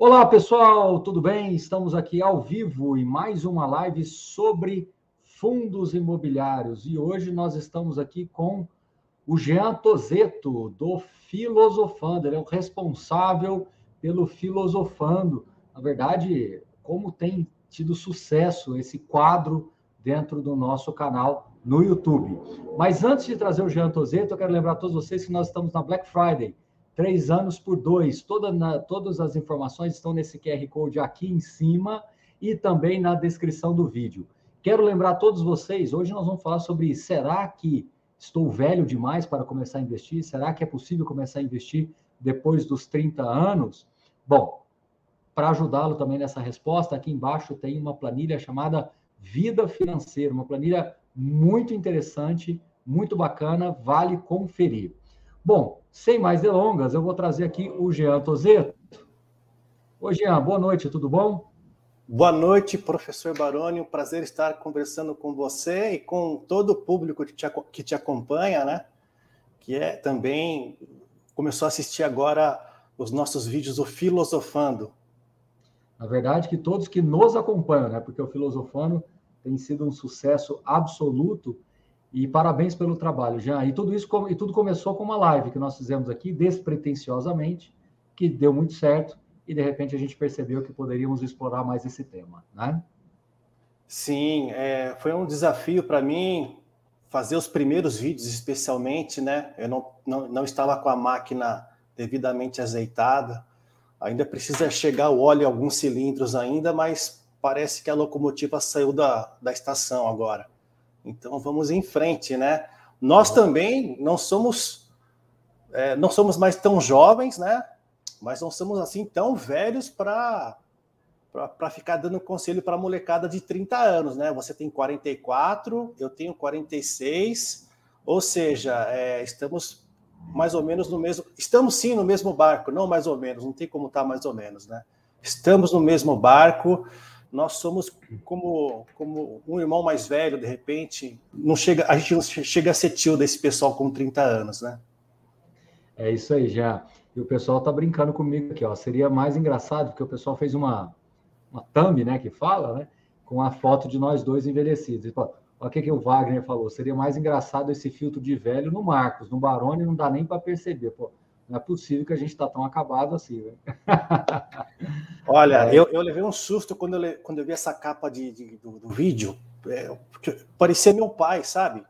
Olá, pessoal, tudo bem? Estamos aqui ao vivo em mais uma live sobre fundos imobiliários. E hoje nós estamos aqui com o Jean Tozeto, do Filosofando. Ele é o responsável pelo Filosofando. Na verdade, como tem tido sucesso esse quadro dentro do nosso canal no YouTube. Mas antes de trazer o Jean Tozeto, eu quero lembrar a todos vocês que nós estamos na Black Friday três anos por dois. Toda na, todas as informações estão nesse QR Code aqui em cima e também na descrição do vídeo. Quero lembrar a todos vocês, hoje nós vamos falar sobre será que estou velho demais para começar a investir? Será que é possível começar a investir depois dos 30 anos? Bom, para ajudá-lo também nessa resposta, aqui embaixo tem uma planilha chamada Vida Financeira, uma planilha muito interessante, muito bacana, vale conferir. Bom, sem mais delongas, eu vou trazer aqui o Jean Tozeto. Oi, Jean, boa noite, tudo bom? Boa noite, professor Baroni. Um prazer estar conversando com você e com todo o público que te, que te acompanha, né? Que é também começou a assistir agora os nossos vídeos do Filosofando. Na verdade, que todos que nos acompanham, né? Porque o Filosofando tem sido um sucesso absoluto e parabéns pelo trabalho, Jean. E tudo isso e tudo começou com uma live que nós fizemos aqui despretensiosamente, que deu muito certo e de repente a gente percebeu que poderíamos explorar mais esse tema, né? Sim, é, foi um desafio para mim fazer os primeiros vídeos, especialmente, né? Eu não, não, não estava com a máquina devidamente azeitada, ainda precisa chegar o óleo alguns cilindros ainda, mas parece que a locomotiva saiu da, da estação agora. Então vamos em frente, né? Nós também não somos é, não somos mais tão jovens, né? Mas não somos assim tão velhos para para ficar dando conselho para a molecada de 30 anos, né? Você tem 44, eu tenho 46, ou seja, é, estamos mais ou menos no mesmo. Estamos sim no mesmo barco, não mais ou menos, não tem como estar tá mais ou menos, né? Estamos no mesmo barco nós somos como, como um irmão mais velho, de repente, não chega, a gente não chega a ser tio desse pessoal com 30 anos, né? É isso aí, já. E o pessoal tá brincando comigo aqui, ó. Seria mais engraçado, porque o pessoal fez uma, uma thumb, né, que fala, né, com a foto de nós dois envelhecidos. Olha o que, que o Wagner falou. Seria mais engraçado esse filtro de velho no Marcos. No Barone não dá nem para perceber. Pô, não é possível que a gente está tão acabado assim. Né? Olha, é. eu, eu levei um susto quando eu, quando eu vi essa capa de, de do, do, vídeo. É, parecia meu pai, sabe?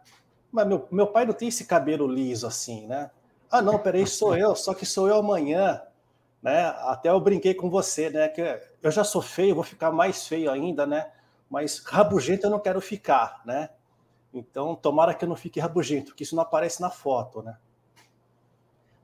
Mas meu, meu pai não tem esse cabelo liso assim, né? Ah, não, peraí, sou eu, só que sou eu amanhã. Né? Até eu brinquei com você, né? Que eu já sou feio, vou ficar mais feio ainda, né? Mas rabugento eu não quero ficar, né? Então, tomara que eu não fique rabugento, que isso não aparece na foto, né?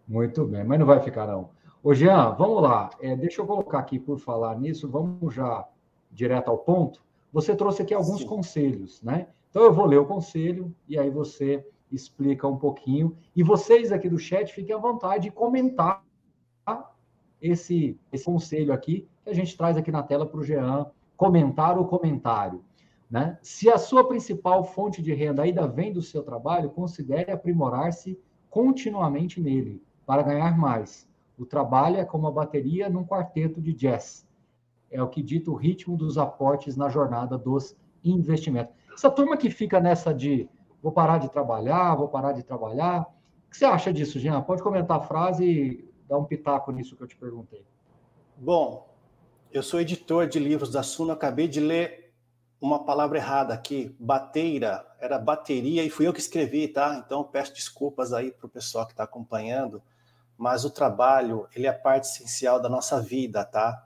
Muito bem, mas não vai ficar, não. Ô, Jean, vamos lá. É, deixa eu colocar aqui, por falar nisso, vamos já direto ao ponto. Você trouxe aqui alguns Sim. conselhos, né? Então, eu vou ler o conselho e aí você explica um pouquinho. E vocês aqui do chat, fiquem à vontade de comentar esse, esse conselho aqui que a gente traz aqui na tela para o Jean comentar o comentário. Né? Se a sua principal fonte de renda ainda vem do seu trabalho, considere aprimorar-se continuamente nele para ganhar mais. O trabalho é como a bateria num quarteto de jazz. É o que dita o ritmo dos aportes na jornada dos investimentos. Essa turma que fica nessa de vou parar de trabalhar, vou parar de trabalhar. O que você acha disso, Jean? Pode comentar a frase e dar um pitaco nisso que eu te perguntei. Bom, eu sou editor de livros da Suno, acabei de ler uma palavra errada aqui, bateira, era bateria, e fui eu que escrevi, tá? Então peço desculpas aí para o pessoal que está acompanhando, mas o trabalho, ele é parte essencial da nossa vida, tá?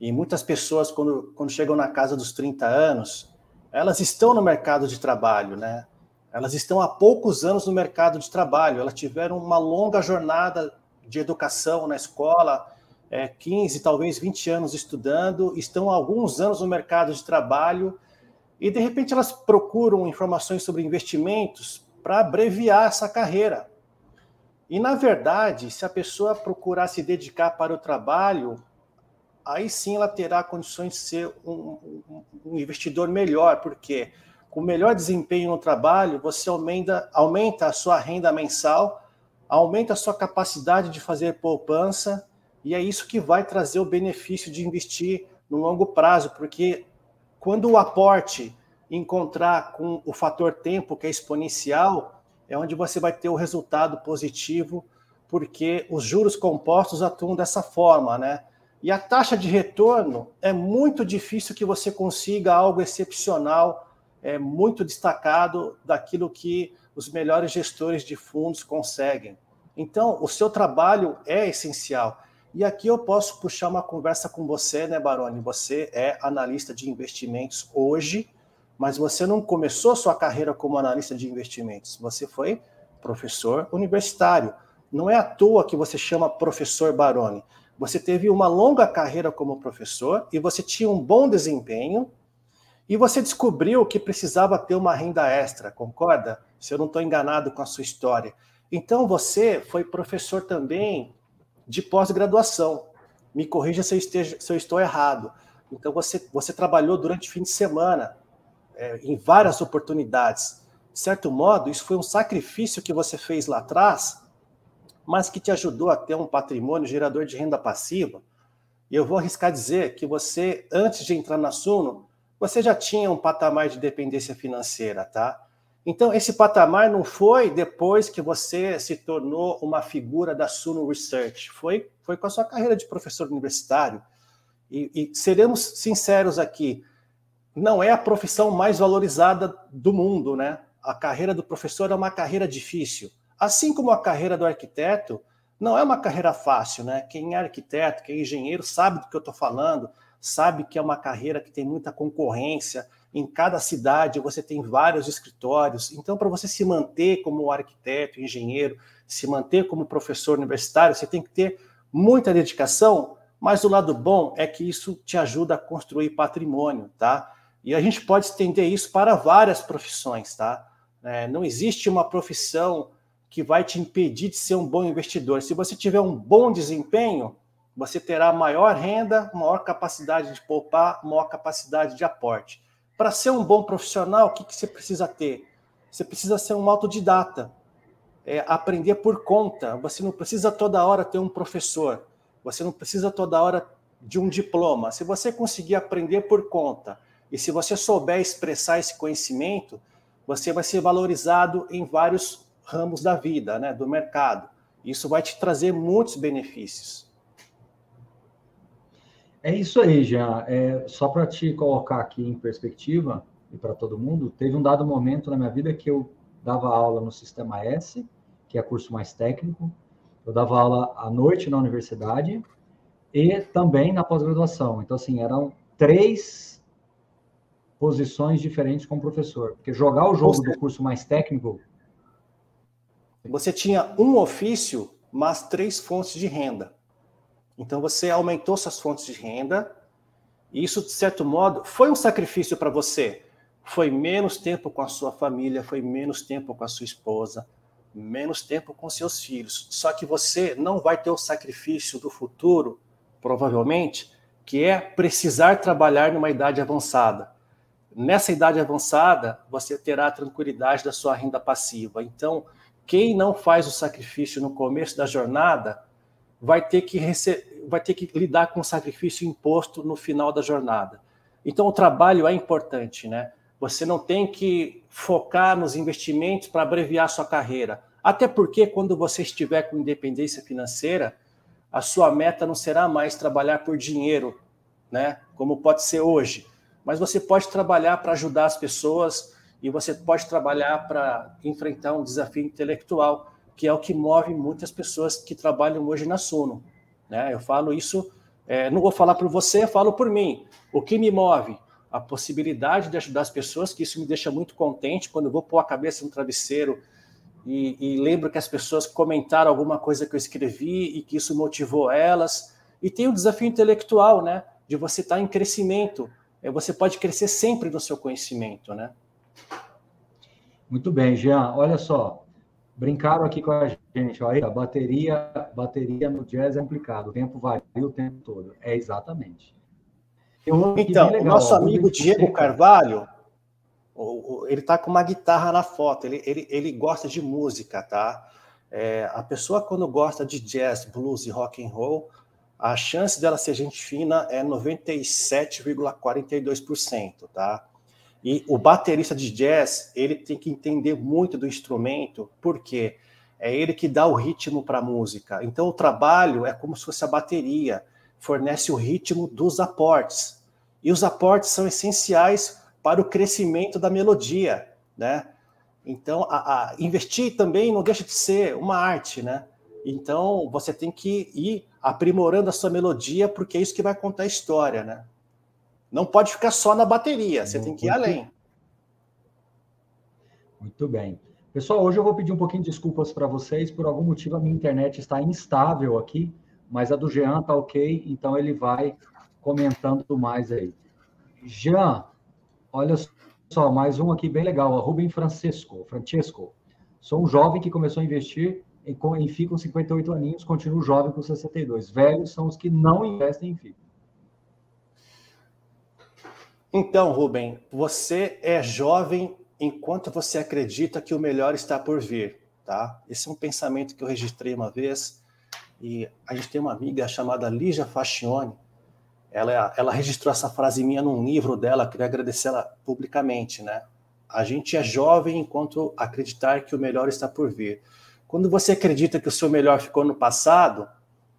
E muitas pessoas, quando, quando chegam na casa dos 30 anos, elas estão no mercado de trabalho, né? Elas estão há poucos anos no mercado de trabalho, elas tiveram uma longa jornada de educação na escola, é, 15, talvez 20 anos estudando, estão há alguns anos no mercado de trabalho e de repente elas procuram informações sobre investimentos para abreviar essa carreira. E na verdade, se a pessoa procurar se dedicar para o trabalho, aí sim ela terá condições de ser um, um, um investidor melhor, porque com melhor desempenho no trabalho, você aumenta, aumenta a sua renda mensal, aumenta a sua capacidade de fazer poupança E é isso que vai trazer o benefício de investir no longo prazo, porque quando o aporte encontrar com o fator tempo, que é exponencial, é onde você vai ter o resultado positivo, porque os juros compostos atuam dessa forma, né? E a taxa de retorno é muito difícil que você consiga algo excepcional, é muito destacado daquilo que os melhores gestores de fundos conseguem. Então, o seu trabalho é essencial. E aqui eu posso puxar uma conversa com você, né, Baroni? Você é analista de investimentos hoje, mas você não começou sua carreira como analista de investimentos. Você foi professor universitário. Não é à toa que você chama professor Baroni. Você teve uma longa carreira como professor e você tinha um bom desempenho e você descobriu que precisava ter uma renda extra, concorda? Se eu não estou enganado com a sua história. Então você foi professor também de pós-graduação. Me corrija se eu, esteja, se eu estou errado. Então, você, você trabalhou durante o fim de semana, é, em várias oportunidades. De certo modo, isso foi um sacrifício que você fez lá atrás, mas que te ajudou a ter um patrimônio gerador de renda passiva. E eu vou arriscar dizer que você, antes de entrar na Suno, você já tinha um patamar de dependência financeira, tá? Então, esse patamar não foi depois que você se tornou uma figura da Suno Research, foi, foi com a sua carreira de professor universitário. E, e seremos sinceros aqui, não é a profissão mais valorizada do mundo, né? A carreira do professor é uma carreira difícil. Assim como a carreira do arquiteto, não é uma carreira fácil, né? Quem é arquiteto, quem é engenheiro, sabe do que eu estou falando, sabe que é uma carreira que tem muita concorrência, em cada cidade você tem vários escritórios. Então, para você se manter como arquiteto, engenheiro, se manter como professor universitário, você tem que ter muita dedicação, mas o lado bom é que isso te ajuda a construir patrimônio, tá? E a gente pode estender isso para várias profissões, tá? É, não existe uma profissão que vai te impedir de ser um bom investidor. Se você tiver um bom desempenho, você terá maior renda, maior capacidade de poupar, maior capacidade de aporte. Para ser um bom profissional, o que, que você precisa ter? Você precisa ser um autodidata, é, aprender por conta. Você não precisa toda hora ter um professor, você não precisa toda hora de um diploma. Se você conseguir aprender por conta e se você souber expressar esse conhecimento, você vai ser valorizado em vários ramos da vida, né, do mercado. Isso vai te trazer muitos benefícios. É isso aí, Jean. É, só para te colocar aqui em perspectiva, e para todo mundo, teve um dado momento na minha vida que eu dava aula no Sistema S, que é curso mais técnico, eu dava aula à noite na universidade e também na pós-graduação. Então, assim, eram três posições diferentes como professor. Porque jogar o jogo do curso mais técnico. Você tinha um ofício, mas três fontes de renda. Então você aumentou suas fontes de renda, e isso, de certo modo, foi um sacrifício para você. Foi menos tempo com a sua família, foi menos tempo com a sua esposa, menos tempo com seus filhos. Só que você não vai ter o sacrifício do futuro, provavelmente, que é precisar trabalhar numa idade avançada. Nessa idade avançada, você terá a tranquilidade da sua renda passiva. Então, quem não faz o sacrifício no começo da jornada, vai ter que, vai ter que lidar com o sacrifício imposto no final da jornada. Então, o trabalho é importante, né? Você não tem que focar nos investimentos para abreviar sua carreira. Até porque, quando você estiver com independência financeira, a sua meta não será mais trabalhar por dinheiro, né? Como pode ser hoje. Mas você pode trabalhar para ajudar as pessoas e você pode trabalhar para enfrentar um desafio intelectual que é o que move muitas pessoas que trabalham hoje na Suno. Né? Eu falo isso, é, não vou falar por você, falo por mim. O que me move? A possibilidade de ajudar as pessoas, que isso me deixa muito contente quando eu vou pôr a cabeça no travesseiro e, e lembro que as pessoas comentaram alguma coisa que eu escrevi e que isso motivou elas. E tem o desafio intelectual, né? De você estar em crescimento. É, você pode crescer sempre no seu conhecimento, né? Muito bem, Jean. Olha só, Brincaram aqui com a gente, olha, a bateria, bateria no jazz é complicado, o tempo varia o tempo todo. É exatamente. Então, o nosso amigo Diego Carvalho, ele tá com uma guitarra na foto, ele, ele, ele gosta de música, tá? É, a pessoa quando gosta de jazz, blues e rock and roll, a chance dela ser gente fina é 97,42%, tá? E o baterista de jazz, ele tem que entender muito do instrumento, porque é ele que dá o ritmo para a música. Então o trabalho é como se fosse a bateria, fornece o ritmo dos aportes. E os aportes são essenciais para o crescimento da melodia, né? Então, a, a, investir também não deixa de ser uma arte, né? Então, você tem que ir aprimorando a sua melodia, porque é isso que vai contar a história, né? Não pode ficar só na bateria, você tem que ir além. Muito bem. Pessoal, hoje eu vou pedir um pouquinho de desculpas para vocês. Por algum motivo, a minha internet está instável aqui, mas a do Jean está ok, então ele vai comentando mais aí. Jean, olha só, mais um aqui bem legal, a Rubem Francesco. Francesco. Sou um jovem que começou a investir em, em FI com 58 aninhos, continuo jovem com 62. Velhos são os que não investem em FI. Então, Rubem, você é jovem enquanto você acredita que o melhor está por vir, tá? Esse é um pensamento que eu registrei uma vez e a gente tem uma amiga chamada Lígia Fascione, ela, ela registrou essa frase minha num livro dela, queria agradecer ela publicamente, né? A gente é jovem enquanto acreditar que o melhor está por vir. Quando você acredita que o seu melhor ficou no passado,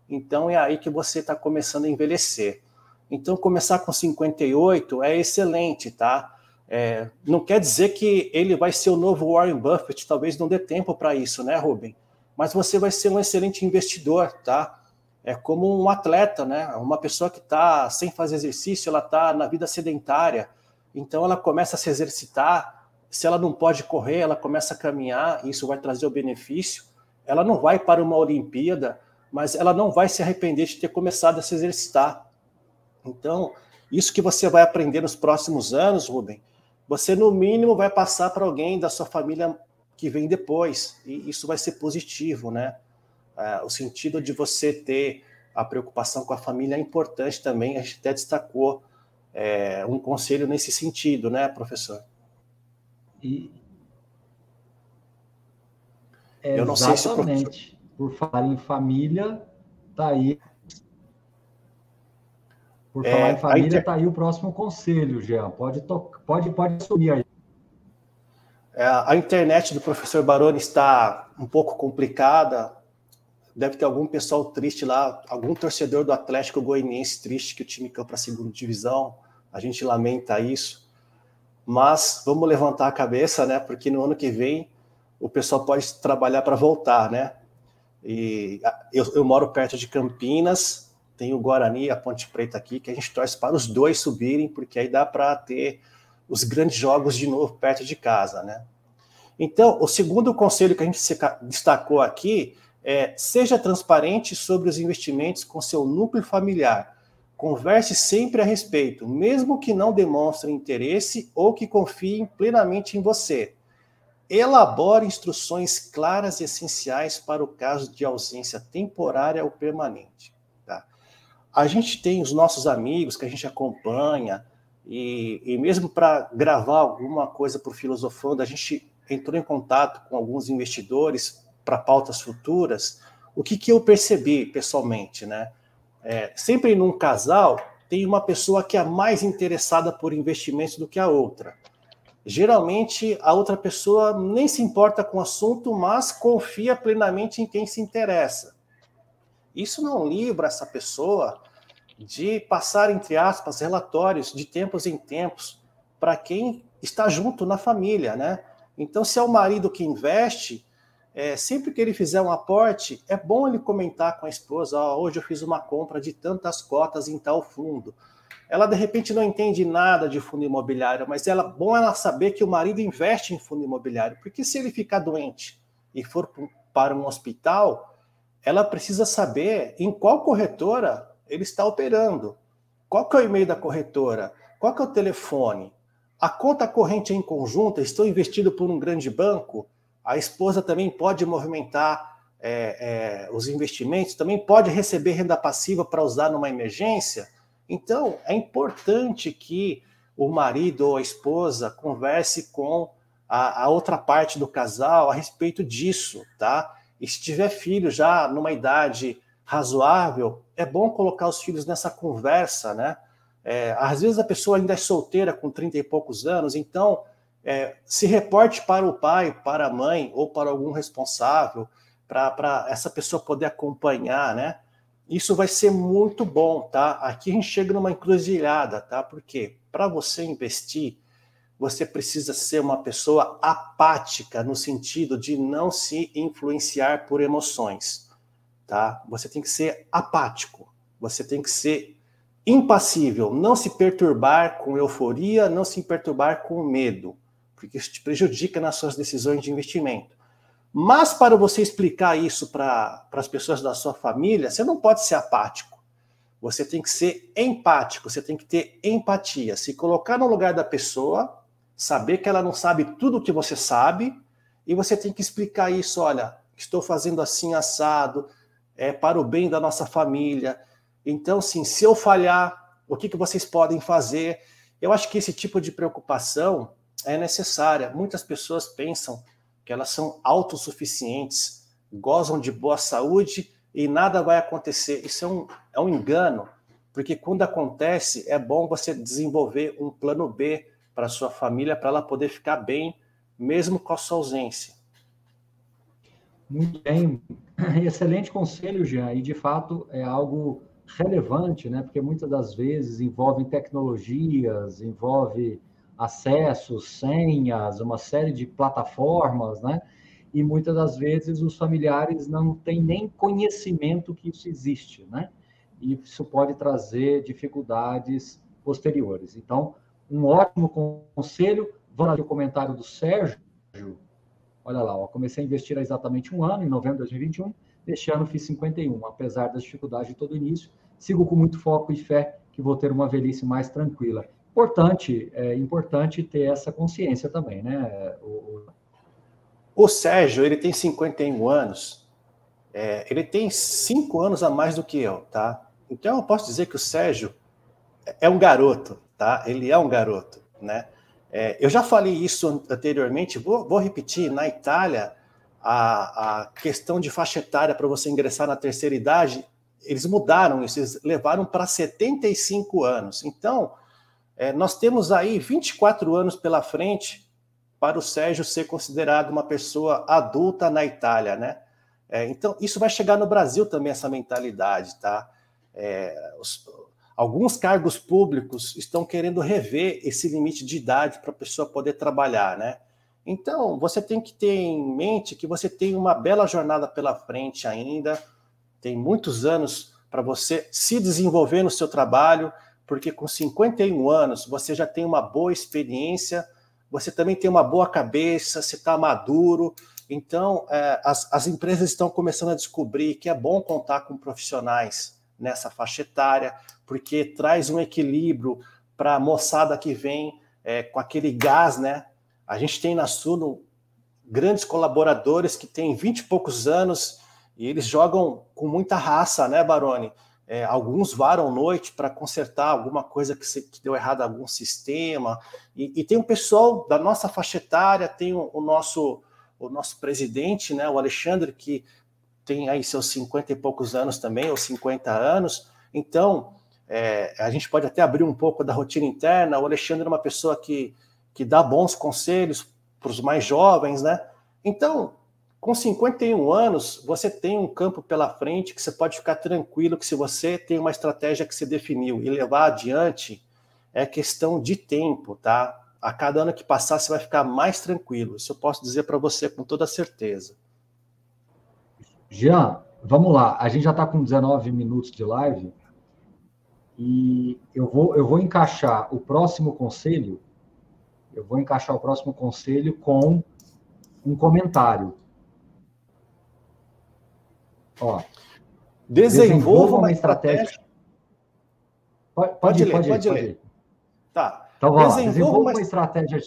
então é aí que você está começando a envelhecer. Então, começar com 58 é excelente, tá? É, não quer dizer que ele vai ser o novo Warren Buffett, talvez não dê tempo para isso, né, Ruben? Mas você vai ser um excelente investidor, tá? É como um atleta, né? Uma pessoa que está sem fazer exercício, ela está na vida sedentária, então ela começa a se exercitar, se ela não pode correr, ela começa a caminhar, isso vai trazer o benefício. Ela não vai para uma Olimpíada, mas ela não vai se arrepender de ter começado a se exercitar. Então, isso que você vai aprender nos próximos anos, Rubem, você no mínimo vai passar para alguém da sua família que vem depois, e isso vai ser positivo, né? É, o sentido de você ter a preocupação com a família é importante também, a gente até destacou é, um conselho nesse sentido, né, professor? E... Eu não sei se Exatamente. Por falar em família, tá aí. Por é, falar em família, inter... tá aí o próximo conselho, Jean. Pode, to... pode, pode assumir aí. É, a internet do professor Baroni está um pouco complicada. Deve ter algum pessoal triste lá, algum torcedor do Atlético Goianiense triste que o time caiu para a segunda divisão. A gente lamenta isso mas vamos levantar a cabeça, né? Porque no ano que vem o pessoal pode trabalhar para voltar, né? E eu, eu, moro perto de Campinas, tem o Guarani a Ponte Preta aqui, que a gente torce para os dois subirem, porque aí dá para ter os grandes jogos de novo perto de casa, né? Então, o segundo conselho que a gente destacou aqui é seja transparente sobre os investimentos com seu núcleo familiar Converse sempre a respeito, mesmo que não demonstre interesse ou que confiem plenamente em você. Elabore instruções claras e essenciais para o caso de ausência temporária ou permanente. Tá? A gente tem os nossos amigos que a gente acompanha, e, e mesmo para gravar alguma coisa para o Filosofando, a gente entrou em contato com alguns investidores para pautas futuras. O que, que eu percebi pessoalmente, né? É, sempre num casal, tem uma pessoa que é mais interessada por investimentos do que a outra. Geralmente, a outra pessoa nem se importa com o assunto, mas confia plenamente em quem se interessa. Isso não livra essa pessoa de passar, entre aspas, relatórios de tempos em tempos para quem está junto na família, né? Então, se é o marido que investe, é, sempre que ele fizer um aporte, é bom ele comentar com a esposa: oh, hoje eu fiz uma compra de tantas cotas em tal fundo. Ela de repente não entende nada de fundo imobiliário, mas é bom ela saber que o marido investe em fundo imobiliário, porque se ele ficar doente e for para um hospital, ela precisa saber em qual corretora ele está operando. Qual que é o e-mail da corretora? Qual que é o telefone? A conta corrente é em conjunta? Estou investido por um grande banco? A esposa também pode movimentar é, é, os investimentos, também pode receber renda passiva para usar numa emergência. Então, é importante que o marido ou a esposa converse com a, a outra parte do casal a respeito disso, tá? E se tiver filho já numa idade razoável, é bom colocar os filhos nessa conversa, né? É, às vezes a pessoa ainda é solteira com 30 e poucos anos, então é, se reporte para o pai, para a mãe ou para algum responsável, para essa pessoa poder acompanhar, né? Isso vai ser muito bom, tá? Aqui a gente chega numa encruzilhada, tá? Porque para você investir, você precisa ser uma pessoa apática no sentido de não se influenciar por emoções, tá? Você tem que ser apático, você tem que ser impassível, não se perturbar com euforia, não se perturbar com medo, porque isso te prejudica nas suas decisões de investimento. Mas para você explicar isso para as pessoas da sua família, você não pode ser apático. Você tem que ser empático, você tem que ter empatia, se colocar no lugar da pessoa, saber que ela não sabe tudo o que você sabe, e você tem que explicar isso, olha, estou fazendo assim assado, é para o bem da nossa família, então, sim, se eu falhar, o que, que vocês podem fazer? Eu acho que esse tipo de preocupação é necessária. Muitas pessoas pensam que elas são autossuficientes, gozam de boa saúde e nada vai acontecer. Isso é um, é um engano, porque quando acontece, é bom você desenvolver um plano B para sua família, para ela poder ficar bem, mesmo com a sua ausência. Muito bem. Excelente conselho, Jean. E, de fato, é algo relevante, né? Porque muitas das vezes envolve tecnologias, envolve acessos, senhas, uma série de plataformas, né? E muitas das vezes os familiares não têm nem conhecimento que isso existe, né? E isso pode trazer dificuldades posteriores. Então, um ótimo conselho. Vamos ao comentário do Sérgio. Olha lá, ó, comecei a investir há exatamente um ano, em novembro de 2021. Este ano fiz 51, apesar das dificuldades de todo início sigo com muito foco e fé que vou ter uma velhice mais tranquila. Importante, é importante ter essa consciência também, né? O, o Sérgio, ele tem 51 anos, é, ele tem cinco anos a mais do que eu, tá? Então eu posso dizer que o Sérgio é um garoto, tá? Ele é um garoto, né? É, eu já falei isso anteriormente, vou, vou repetir. Na Itália, a, a questão de faixa etária para você ingressar na terceira idade eles mudaram isso, eles levaram para 75 anos. Então, é, nós temos aí 24 anos pela frente para o Sérgio ser considerado uma pessoa adulta na Itália, né? É, então, isso vai chegar no Brasil também, essa mentalidade, tá? É, os, alguns cargos públicos estão querendo rever esse limite de idade para a pessoa poder trabalhar, né? Então, você tem que ter em mente que você tem uma bela jornada pela frente ainda, tem muitos anos para você se desenvolver no seu trabalho, porque com 51 anos você já tem uma boa experiência, você também tem uma boa cabeça, você está maduro. Então, é, as, as empresas estão começando a descobrir que é bom contar com profissionais nessa faixa etária, porque traz um equilíbrio para a moçada que vem é, com aquele gás, né? A gente tem na Suno grandes colaboradores que têm 20 e poucos anos e eles jogam com muita raça, né, Baroni? É, alguns varam noite para consertar alguma coisa que, se, que, deu errado algum sistema. E, e, tem um pessoal da nossa faixa etária, tem o, o, nosso o nosso presidente, né, o Alexandre, que tem aí seus 50 e poucos anos também, ou 50 anos. Então, é, a gente pode até abrir um pouco da rotina interna. O Alexandre é uma pessoa que, que dá bons conselhos para os mais jovens, né? Então, com 51 anos, você tem um campo pela frente que você pode ficar tranquilo que se você tem uma estratégia que você definiu e levar adiante, é questão de tempo, tá? A cada ano que passar, você vai ficar mais tranquilo. Isso eu posso dizer para você com toda certeza. Jean, vamos lá. A gente já está com 19 minutos de live e eu vou, eu vou encaixar o próximo conselho. Eu vou encaixar o próximo conselho com um comentário Ó, desenvolva, uma estratégia. estratégia. Pode, pode, ler, pode, pode, ler. ler. Tá. Então vamos desenvolva, desenvolva uma... uma estratégia.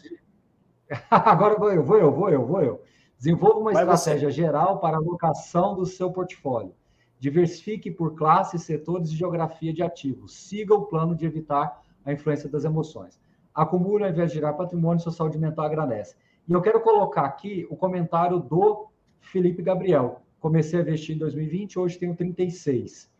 Agora vou eu, vou eu, vou eu, vou eu. Desenvolva uma Vai estratégia você. geral para a alocação do seu portfólio. Diversifique por classes, setores e geografia de ativos. Siga o plano de evitar a influência das emoções. Acumule ao invés de gerar patrimônio, sua saúde mental agradece. E eu quero colocar aqui o comentário do Felipe Gabriel. Comecei a investir em 2020, hoje tenho 36.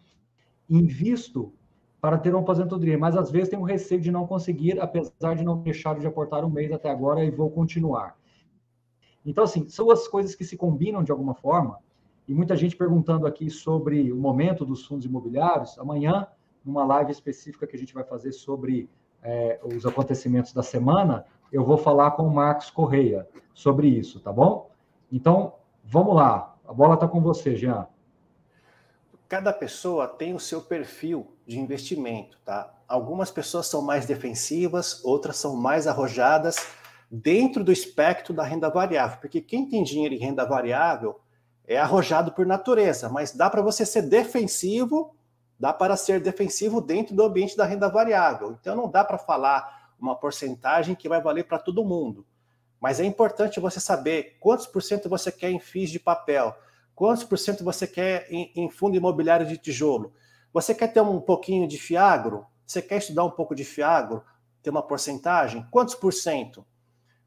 invisto para ter uma aposentadoria, mas às vezes tenho receio de não conseguir, apesar de não deixar de aportar um mês até agora e vou continuar. Então, assim, são as coisas que se combinam de alguma forma, e muita gente perguntando aqui sobre o momento dos fundos imobiliários. Amanhã, numa live específica que a gente vai fazer sobre é, os acontecimentos da semana, eu vou falar com o Marcos Correia sobre isso, tá bom? Então, vamos lá. A bola está com você, Jean. Cada pessoa tem o seu perfil de investimento, tá? Algumas pessoas são mais defensivas, outras são mais arrojadas dentro do espectro da renda variável, porque quem tem dinheiro em renda variável é arrojado por natureza, mas dá para você ser defensivo, dá para ser defensivo dentro do ambiente da renda variável. Então não dá para falar uma porcentagem que vai valer para todo mundo. Mas é importante você saber quantos por cento você quer em FIIs de papel, quantos por cento você quer em, em fundo imobiliário de tijolo. Você quer ter um pouquinho de fiagro? Você quer estudar um pouco de fiagro? Ter uma porcentagem? Quantos por cento?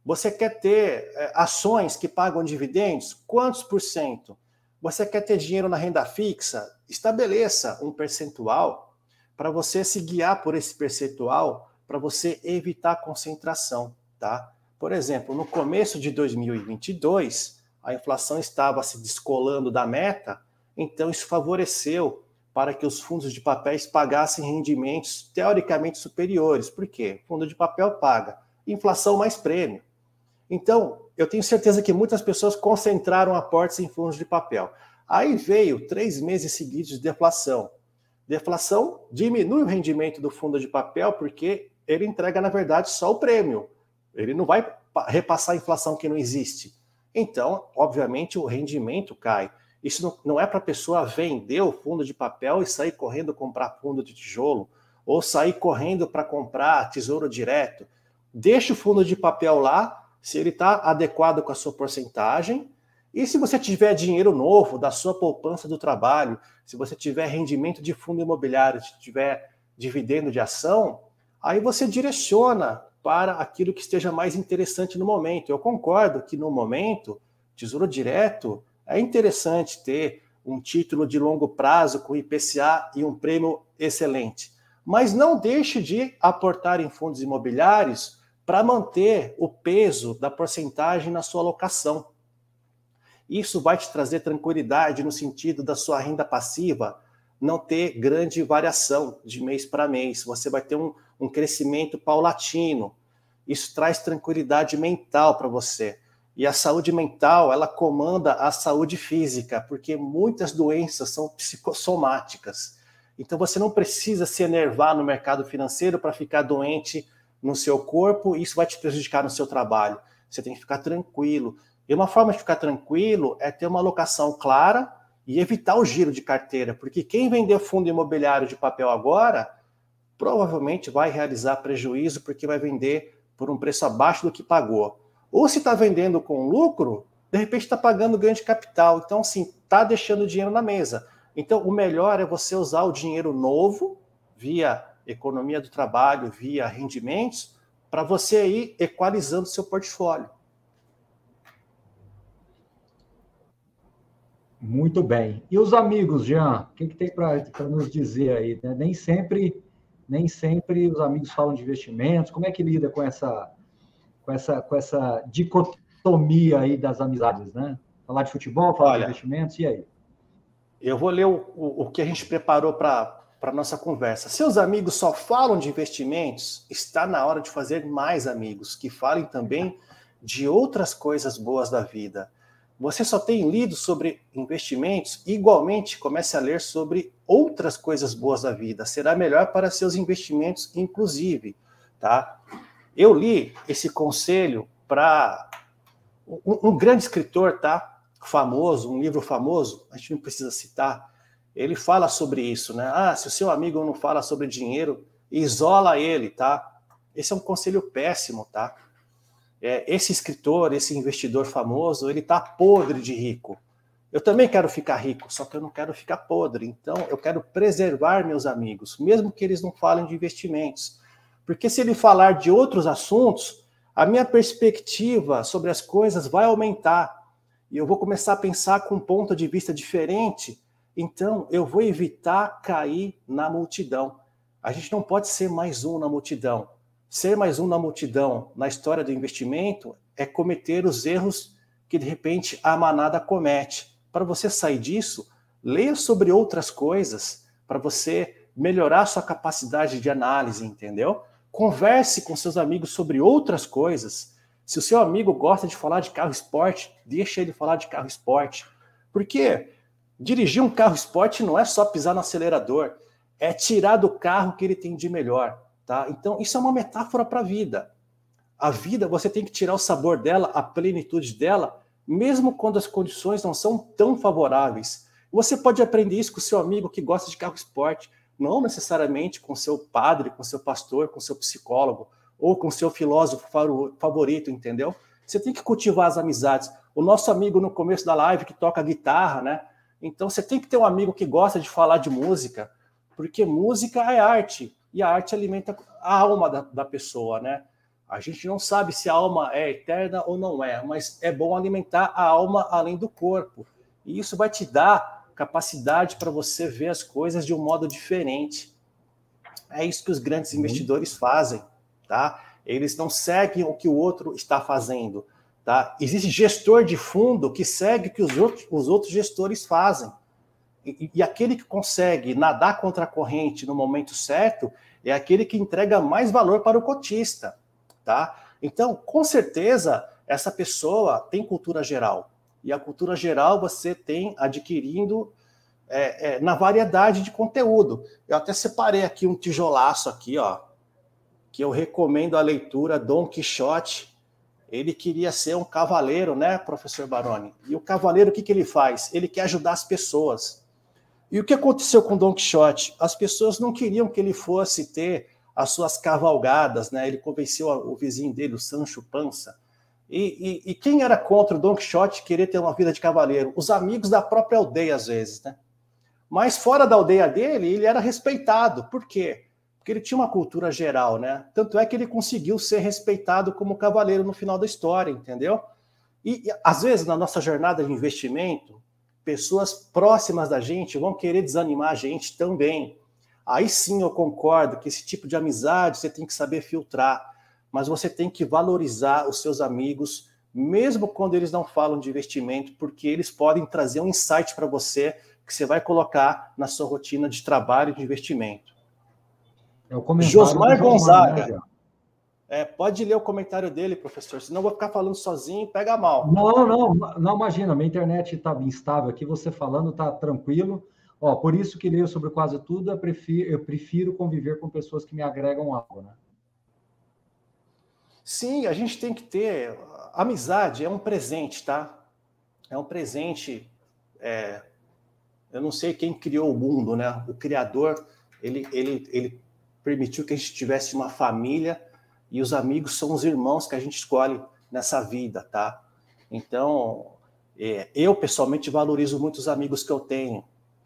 Você quer ter é, ações que pagam dividendos? Quantos por cento? Você quer ter dinheiro na renda fixa? Estabeleça um percentual para você se guiar por esse percentual para você evitar concentração, tá? Por exemplo, no começo de 2022, a inflação estava se descolando da meta, então isso favoreceu para que os fundos de papéis pagassem rendimentos teoricamente superiores. Por quê? Fundo de papel paga inflação mais prêmio. Então, eu tenho certeza que muitas pessoas concentraram aportes em fundos de papel. Aí veio três meses seguidos de deflação. Deflação diminui o rendimento do fundo de papel porque ele entrega, na verdade, só o prêmio. Ele não vai repassar a inflação que não existe. Então, obviamente, o rendimento cai. Isso não, não é para a pessoa vender o fundo de papel e sair correndo comprar fundo de tijolo, ou sair correndo para comprar tesouro direto. Deixa o fundo de papel lá, se ele está adequado com a sua porcentagem. E se você tiver dinheiro novo da sua poupança do trabalho, se você tiver rendimento de fundo imobiliário, se tiver dividendo de ação, aí você direciona para aquilo que esteja mais interessante no momento. Eu concordo que no momento, Tesouro Direto é interessante ter um título de longo prazo com IPCA e um prêmio excelente. Mas não deixe de aportar em fundos imobiliários para manter o peso da porcentagem na sua alocação. Isso vai te trazer tranquilidade no sentido da sua renda passiva não ter grande variação de mês para mês. Você vai ter um, um crescimento paulatino. Isso traz tranquilidade mental para você. E a saúde mental, ela comanda a saúde física, porque muitas doenças são psicossomáticas. Então você não precisa se enervar no mercado financeiro para ficar doente no seu corpo isso vai te prejudicar no seu trabalho. Você tem que ficar tranquilo. E uma forma de ficar tranquilo é ter uma alocação clara e evitar o giro de carteira, porque quem vender fundo imobiliário de papel agora provavelmente vai realizar prejuízo porque vai vender por um preço abaixo do que pagou. Ou se está vendendo com lucro, de repente está pagando ganho de capital. Então, sim, está deixando dinheiro na mesa. Então, o melhor é você usar o dinheiro novo via economia do trabalho via rendimentos, para você ir equalizando seu portfólio. Muito bem. E os amigos, Jean, o que, que tem para nos dizer aí? Né? Nem sempre, nem sempre os amigos falam de investimentos. Como é que lida com essa, com essa, com essa dicotomia aí das amizades, né? Falar de futebol, falar Olha, de investimentos, e aí? Eu vou ler o, o, o que a gente preparou para para nossa conversa. Seus amigos só falam de investimentos? Está na hora de fazer mais amigos que falem também de outras coisas boas da vida. Você só tem lido sobre investimentos? Igualmente, comece a ler sobre outras coisas boas da vida. Será melhor para seus investimentos, inclusive, tá? Eu li esse conselho para um, um grande escritor, tá? Famoso, um livro famoso, a gente não precisa citar, ele fala sobre isso, né? Ah, se o seu amigo não fala sobre dinheiro, isola ele, tá? Esse é um conselho péssimo, tá? É, esse escritor, esse investidor famoso, ele tá podre de rico. Eu também quero ficar rico, só que eu não quero ficar podre. Então, eu quero preservar meus amigos, mesmo que eles não falem de investimentos. Porque se ele falar de outros assuntos, a minha perspectiva sobre as coisas vai aumentar. E eu vou começar a pensar com um ponto de vista diferente Então, eu vou evitar cair na multidão. A gente não pode ser mais um na multidão. Ser mais um na multidão na história do investimento é cometer os erros que de repente a manada comete. Para você sair disso, leia sobre outras coisas, para você melhorar sua capacidade de análise, entendeu? Converse com seus amigos sobre outras coisas. Se o seu amigo gosta de falar de carro esporte, deixa ele falar de carro esporte. Porque dirigir um carro esporte não é só pisar no acelerador, é tirar do carro o que ele tem de melhor, tá? Então, isso é uma metáfora para a vida. A vida, você tem que tirar o sabor dela, a plenitude dela, mesmo quando as condições não são tão favoráveis. Você pode aprender isso com o seu amigo que gosta de carro esporte, não necessariamente com seu padre, com seu pastor, com seu psicólogo ou com seu filósofo favorito, entendeu? Você tem que cultivar as amizades. O nosso amigo no começo da live que toca guitarra, né? Então você tem que ter um amigo que gosta de falar de música, porque música é arte e a arte alimenta a alma da, da pessoa, né? A gente não sabe se a alma é eterna ou não é, mas é bom alimentar a alma além do corpo. E isso vai te dar capacidade para você ver as coisas de um modo diferente. É isso que os grandes uhum. investidores fazem, tá? Eles não seguem o que o outro está fazendo, tá? Existe gestor de fundo que segue o que os outros, os outros gestores fazem. E, e aquele que consegue nadar contra a corrente no momento certo é aquele que entrega mais valor para o cotista tá? Então, com certeza, essa pessoa tem cultura geral. E a cultura geral você tem adquirindo é, é, na variedade de conteúdo. Eu até separei aqui um tijolaço aqui, ó, que eu recomendo a leitura Dom Quixote. Ele queria ser um cavaleiro, né, professor Baroni? E o cavaleiro, o que, que ele faz? Ele quer ajudar as pessoas. E o que aconteceu com Dom Quixote? As pessoas não queriam que ele fosse ter as suas cavalgadas, né? Ele convenceu o vizinho dele, o Sancho Panza. E, e, e, quem era contra o Don Quixote querer ter uma vida de cavaleiro? Os amigos da própria aldeia, às vezes, né? Mas fora da aldeia dele, ele era respeitado. Por quê? Porque ele tinha uma cultura geral, né? Tanto é que ele conseguiu ser respeitado como cavaleiro no final da história, entendeu? E, e às vezes, na nossa jornada de investimento, pessoas próximas da gente vão querer desanimar a gente também. Aí sim eu concordo que esse tipo de amizade você tem que saber filtrar, mas você tem que valorizar os seus amigos, mesmo quando eles não falam de investimento, porque eles podem trazer um insight para você que você vai colocar na sua rotina de trabalho de investimento. É o Josmar Gonzaga. Né, é, pode ler o comentário dele, professor, senão eu vou ficar falando sozinho pega mal. Não, não, não imagina, minha internet estava instável aqui, você falando está tranquilo. Ó, por isso que leio sobre quase tudo, eu prefiro, eu prefiro conviver com pessoas que me agregam algo, né? Sim, a gente tem que ter. Amizade é um presente, tá? É um presente. É... Eu não sei quem criou o mundo, né? O Criador, ele, ele, ele permitiu que a gente tivesse uma família e os amigos são os irmãos que a gente escolhe nessa vida, tá? Então, é, eu pessoalmente valorizo muito os amigos que eu tenho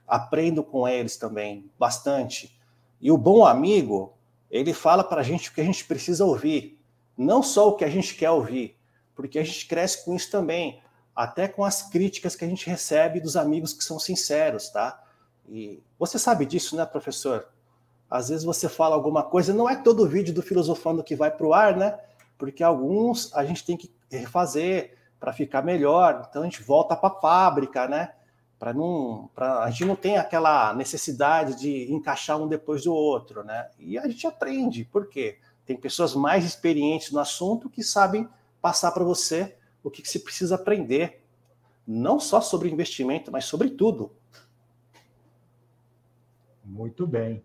aprendo com eles também bastante. E o bom amigo, ele fala para a gente o que a gente precisa ouvir, não só o que a gente quer ouvir, porque a gente cresce com isso também, até com as críticas que a gente recebe dos amigos que são sinceros, tá? E você sabe disso, né, professor? Às vezes você fala alguma coisa, não é todo vídeo do Filosofando que vai para o ar, né? Porque alguns a gente tem que refazer para ficar melhor, então a gente volta para a fábrica, né? para não, para a gente não tem aquela necessidade de encaixar um depois do outro, né? E a gente aprende, por quê? Tem pessoas mais experientes no assunto que sabem passar para você o que, que se precisa aprender, não só sobre investimento, mas sobre tudo. Muito bem.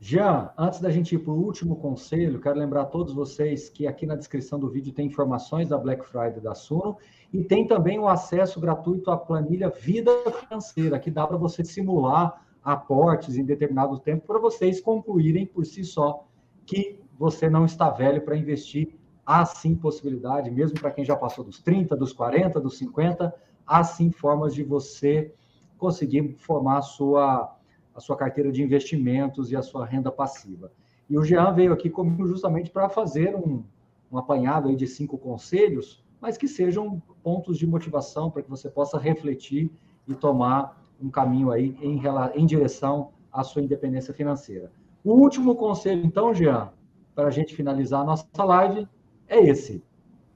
Jean, antes da gente ir para o último conselho, quero lembrar a todos vocês que aqui na descrição do vídeo tem informações da Black Friday da Suno e tem também o acesso gratuito à planilha Vida Financeira, que dá para você simular aportes em determinado tempo para vocês concluírem por si só que você não está velho para investir. Há sim possibilidade, mesmo para quem já passou dos 30, dos 40, dos 50, há sim formas de você conseguir formar a sua a sua carteira de investimentos e a sua renda passiva. E o Jean veio aqui comigo justamente para fazer um, um apanhado aí de cinco conselhos, mas que sejam pontos de motivação para que você possa refletir e tomar um caminho aí em, em direção à sua independência financeira. O último conselho, então, Jean, para a gente finalizar a nossa live, é esse.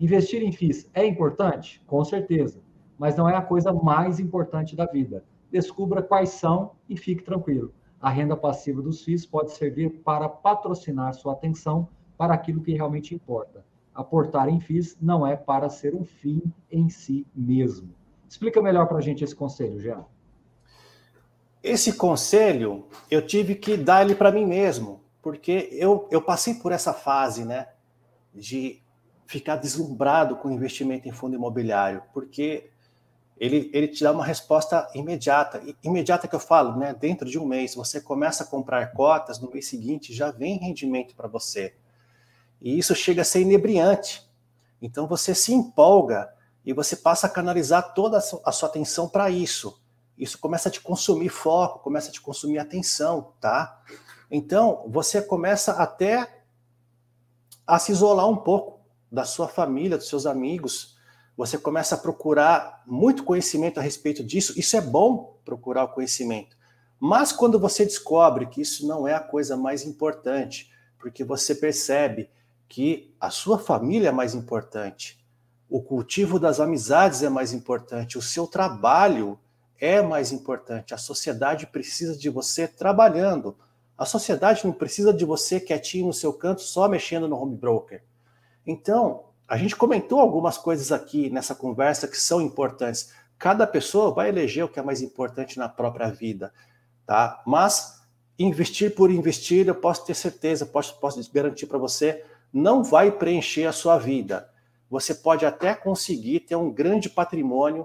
Investir em FIIs é importante? Com certeza, mas não é a coisa mais importante da vida. Descubra quais são e fique tranquilo. A renda passiva dos FIIs pode servir para patrocinar sua atenção para aquilo que realmente importa. Aportar em FIIs não é para ser um fim em si mesmo. Explica melhor para a gente esse conselho, Jean. Esse conselho eu tive que dar ele para mim mesmo, porque eu, eu passei por essa fase, né, de ficar deslumbrado com investimento em fundo imobiliário, porque ele, ele te dá uma resposta imediata. Imediata que eu falo, né? Dentro de um mês, você começa a comprar cotas, no mês seguinte já vem rendimento para você. E isso chega a ser inebriante. Então você se empolga e você passa a canalizar toda a sua atenção para isso. Isso começa a te consumir foco, começa a te consumir atenção, tá? Então, você começa até a se isolar um pouco da sua família, dos seus amigos. Você começa a procurar muito conhecimento a respeito disso. Isso é bom procurar o conhecimento. Mas quando você descobre que isso não é a coisa mais importante, porque você percebe que a sua família é mais importante, o cultivo das amizades é mais importante, o seu trabalho é mais importante. A sociedade precisa de você trabalhando. A sociedade não precisa de você quietinho no seu canto, só mexendo no home broker. Então, a gente comentou algumas coisas aqui nessa conversa que são importantes. Cada pessoa vai eleger o que é mais importante na própria vida, tá? Mas investir por investir, eu posso ter certeza, posso, posso garantir para você, não vai preencher a sua vida. Você pode até conseguir ter um grande patrimônio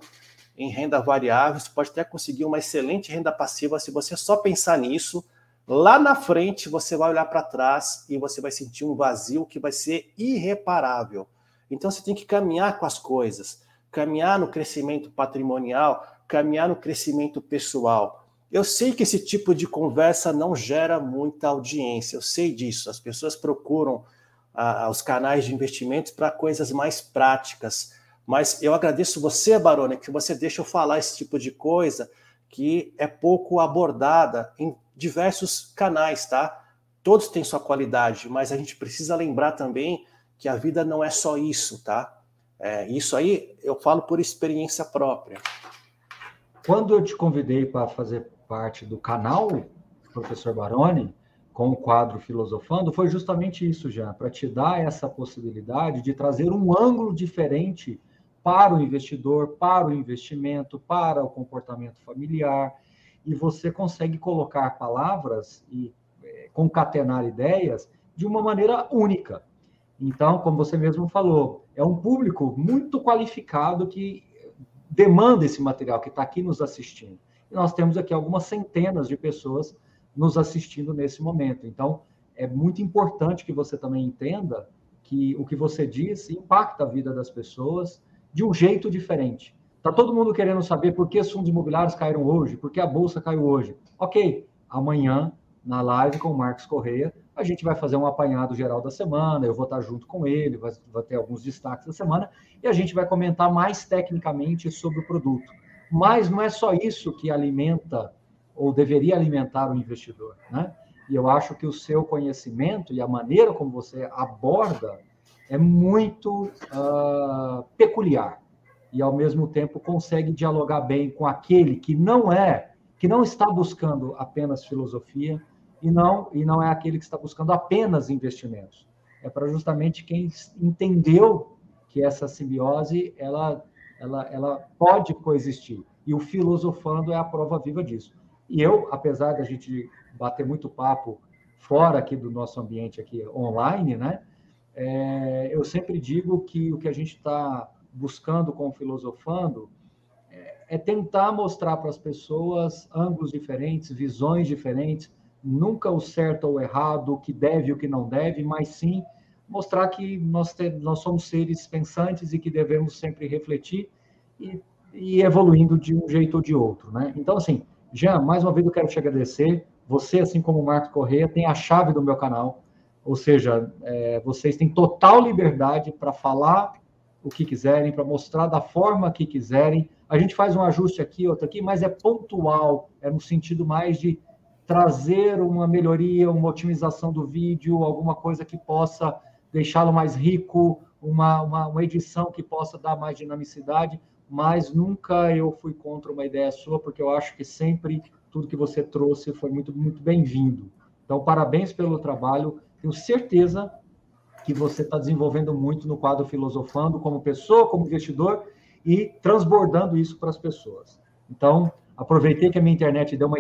em renda variável, você pode até conseguir uma excelente renda passiva se você só pensar nisso. Lá na frente, você vai olhar para trás e você vai sentir um vazio que vai ser irreparável. Então, você tem que caminhar com as coisas, caminhar no crescimento patrimonial, caminhar no crescimento pessoal. Eu sei que esse tipo de conversa não gera muita audiência, eu sei disso. As pessoas procuram ah, os canais de investimentos para coisas mais práticas mas eu agradeço você, Barone, que você deixa eu falar esse tipo de coisa que é pouco abordada em diversos canais, tá? Todos têm sua qualidade, mas a gente precisa lembrar também que a vida não é só isso, tá? É, isso aí eu falo por experiência própria. Quando eu te convidei para fazer parte do canal, professor Baroni, com o quadro Filosofando, foi justamente isso, já, para te dar essa possibilidade de trazer um ângulo diferente para o investidor, para o investimento, para o comportamento familiar, e você consegue colocar palavras e é, concatenar ideias de uma maneira única. Então, como você mesmo falou, é um público muito qualificado que demanda esse material, que está aqui nos assistindo. E nós temos aqui algumas centenas de pessoas nos assistindo nesse momento. Então, é muito importante que você também entenda que o que você diz impacta a vida das pessoas de um jeito diferente. Está todo mundo querendo saber por que os fundos imobiliários caíram hoje, por que a bolsa caiu hoje. Ok, amanhã, na live com o Marcos Correia, a gente vai fazer um apanhado geral da semana, eu vou estar junto com ele, vai, vai ter alguns destaques da semana, e a gente vai comentar mais tecnicamente sobre o produto. Mas não é só isso que alimenta ou deveria alimentar o investidor, né? E eu acho que o seu conhecimento e a maneira como você aborda é muito uh, peculiar e ao mesmo tempo consegue dialogar bem com aquele que não é, que não está buscando apenas filosofia e não e não é aquele que está buscando apenas investimentos. É para justamente quem entendeu que essa simbiose ela ela ela pode coexistir. E o filosofando é a prova viva disso. E eu, apesar da gente bater muito papo fora aqui do nosso ambiente aqui online, né? É, eu sempre digo que o que a gente está buscando com o filosofando é, é tentar mostrar para as pessoas ângulos diferentes, visões diferentes, nunca o certo ou o errado, o que deve e o que não deve, mas sim mostrar que nós, nós somos seres pensantes e que devemos sempre refletir e, e evoluindo de um jeito ou de outro. Né? Então, assim, Jean, mais uma vez eu quero te agradecer. Você, assim como o Marcos Correia, tem a chave do meu canal. Ou seja, é, vocês têm total liberdade para falar o que quiserem, para mostrar da forma que quiserem a gente faz um ajuste aqui, outro aqui, mas é pontual, é no sentido mais de trazer uma melhoria, uma otimização do vídeo, alguma coisa que possa deixá-lo mais rico, uma, uma, uma, edição que possa dar mais dinamicidade, mas nunca eu fui contra uma ideia sua, porque eu acho que sempre tudo que você trouxe foi muito, muito bem-vindo. Então, parabéns pelo trabalho. Tenho certeza que você está desenvolvendo muito no quadro Filosofando, como pessoa, como investidor, e transbordando isso para as pessoas. Então, aproveitei que a minha internet deu uma,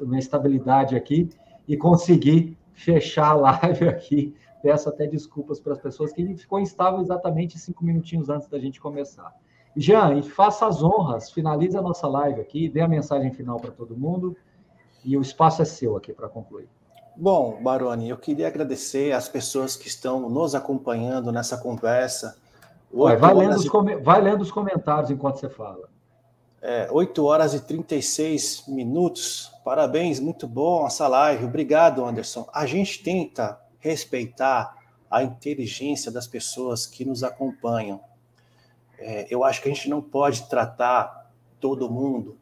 uma estabilidade aqui e consegui fechar a live aqui. Peço até desculpas para as pessoas que ficou instável exatamente cinco minutinhos antes da gente começar. Jean, faça as honras, finalize a nossa live aqui, dê a mensagem final para todo mundo e o espaço é seu aqui para concluir. Bom, Baroni, eu queria agradecer às pessoas que estão nos acompanhando nessa conversa. Vai, vai, lendo os, vai lendo os comentários enquanto você fala. É, 8 horas e 36 minutos. Parabéns, muito bom essa live. Obrigado, Anderson. A gente tenta respeitar a inteligência das pessoas que nos acompanham. É, eu acho que a gente não pode tratar todo mundo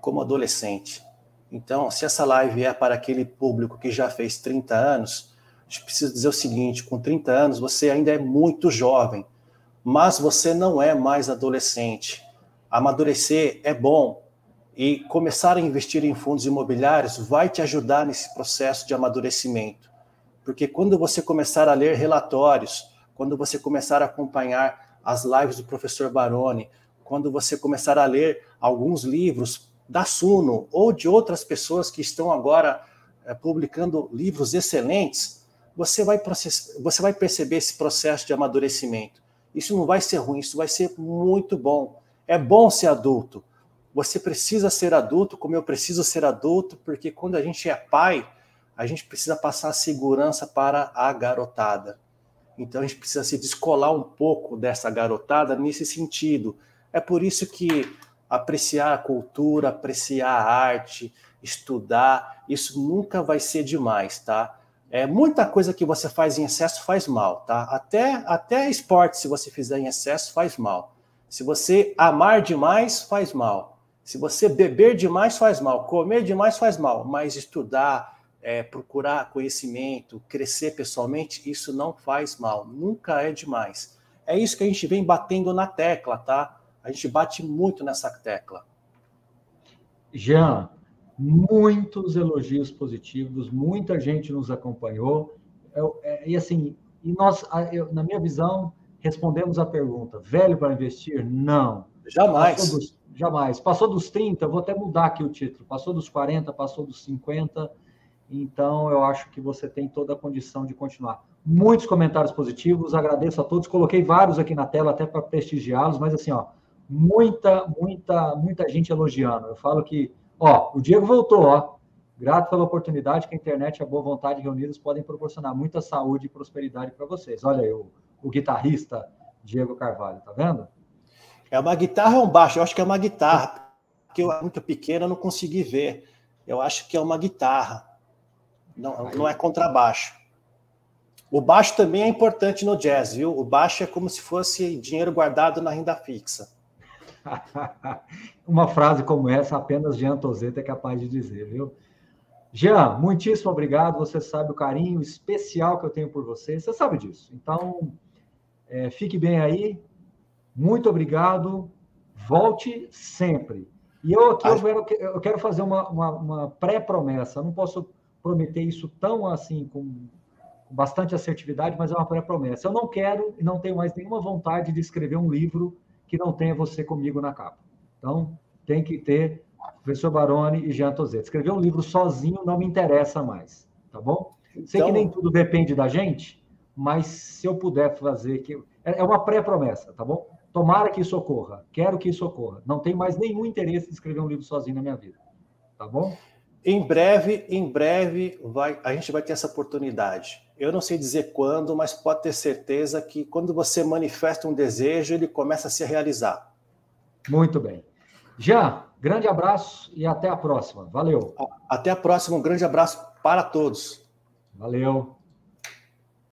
como adolescente. Então, se essa live é para aquele público que já fez 30 anos, a gente precisa dizer o seguinte: com 30 anos você ainda é muito jovem, mas você não é mais adolescente. Amadurecer é bom e começar a investir em fundos imobiliários vai te ajudar nesse processo de amadurecimento. Porque quando você começar a ler relatórios, quando você começar a acompanhar as lives do professor Baroni, quando você começar a ler alguns livros da Suno ou de outras pessoas que estão agora é, publicando livros excelentes, você vai, você vai perceber esse processo de amadurecimento. Isso não vai ser ruim, isso vai ser muito bom. É bom ser adulto. Você precisa ser adulto, como eu preciso ser adulto, porque quando a gente é pai, a gente precisa passar segurança para a garotada. Então a gente precisa se descolar um pouco dessa garotada nesse sentido. É por isso que apreciar a cultura, apreciar a arte, estudar, isso nunca vai ser demais, tá? É muita coisa que você faz em excesso faz mal, tá? Até até esporte se você fizer em excesso faz mal. Se você amar demais faz mal. Se você beber demais faz mal, comer demais faz mal, mas estudar, é, procurar conhecimento, crescer pessoalmente, isso não faz mal, nunca é demais. É isso que a gente vem batendo na tecla, tá? A gente bate muito nessa tecla. Jean, muitos elogios positivos, muita gente nos acompanhou. Eu, é, e assim, e nós, eu, na minha visão, respondemos a pergunta: velho para investir? Não. Jamais. Passou dos, jamais. Passou dos 30, vou até mudar aqui o título. Passou dos 40, passou dos 50. Então, eu acho que você tem toda a condição de continuar. Muitos comentários positivos, agradeço a todos. Coloquei vários aqui na tela até para prestigiá-los, mas assim, ó, muita, muita, muita gente elogiando. Eu falo que, ó, o Diego voltou, ó. Grato pela oportunidade que a internet e a boa vontade reunidas podem proporcionar muita saúde e prosperidade para vocês. Olha aí, o, guitarrista Diego Carvalho, tá vendo? É uma guitarra ou um baixo? Eu acho que é uma guitarra, porque eu muito pequena não consegui ver. Eu acho que é uma guitarra. Não, não é contrabaixo. O baixo também é importante no jazz, viu? O baixo é como se fosse dinheiro guardado na renda fixa. Uma frase como essa, apenas Jean Tozeta é capaz de dizer, viu? Jean, muitíssimo obrigado. Você sabe o carinho especial que eu tenho por você. Você sabe disso. Então, é, fique bem aí. Muito obrigado. Volte sempre. E eu aqui eu quero, eu quero fazer uma, uma, uma pré-promessa. Não posso prometer isso tão assim, com bastante assertividade, mas é uma pré-promessa. Eu não quero e não tenho mais nenhuma vontade de escrever um livro que não tenha você comigo na capa. Então, tem que ter professor Baroni e Jean Tozeto. Escrever um livro sozinho não me interessa mais, tá bom? Então... Sei que então- nem tudo depende da gente, mas se eu puder fazer que é, é uma pré-promessa, tá bom? Tomara que isso ocorra. Quero que isso ocorra. Não tenho mais nenhum interesse em escrever um livro sozinho na minha vida. Tá bom? Em breve, em breve, vai, a gente vai ter essa oportunidade. Eu não sei dizer quando, mas pode ter certeza que quando você manifesta um desejo, ele começa a se realizar. Muito bem. Já, grande abraço e até a próxima. Valeu. Até a próxima, um grande abraço para todos. Valeu.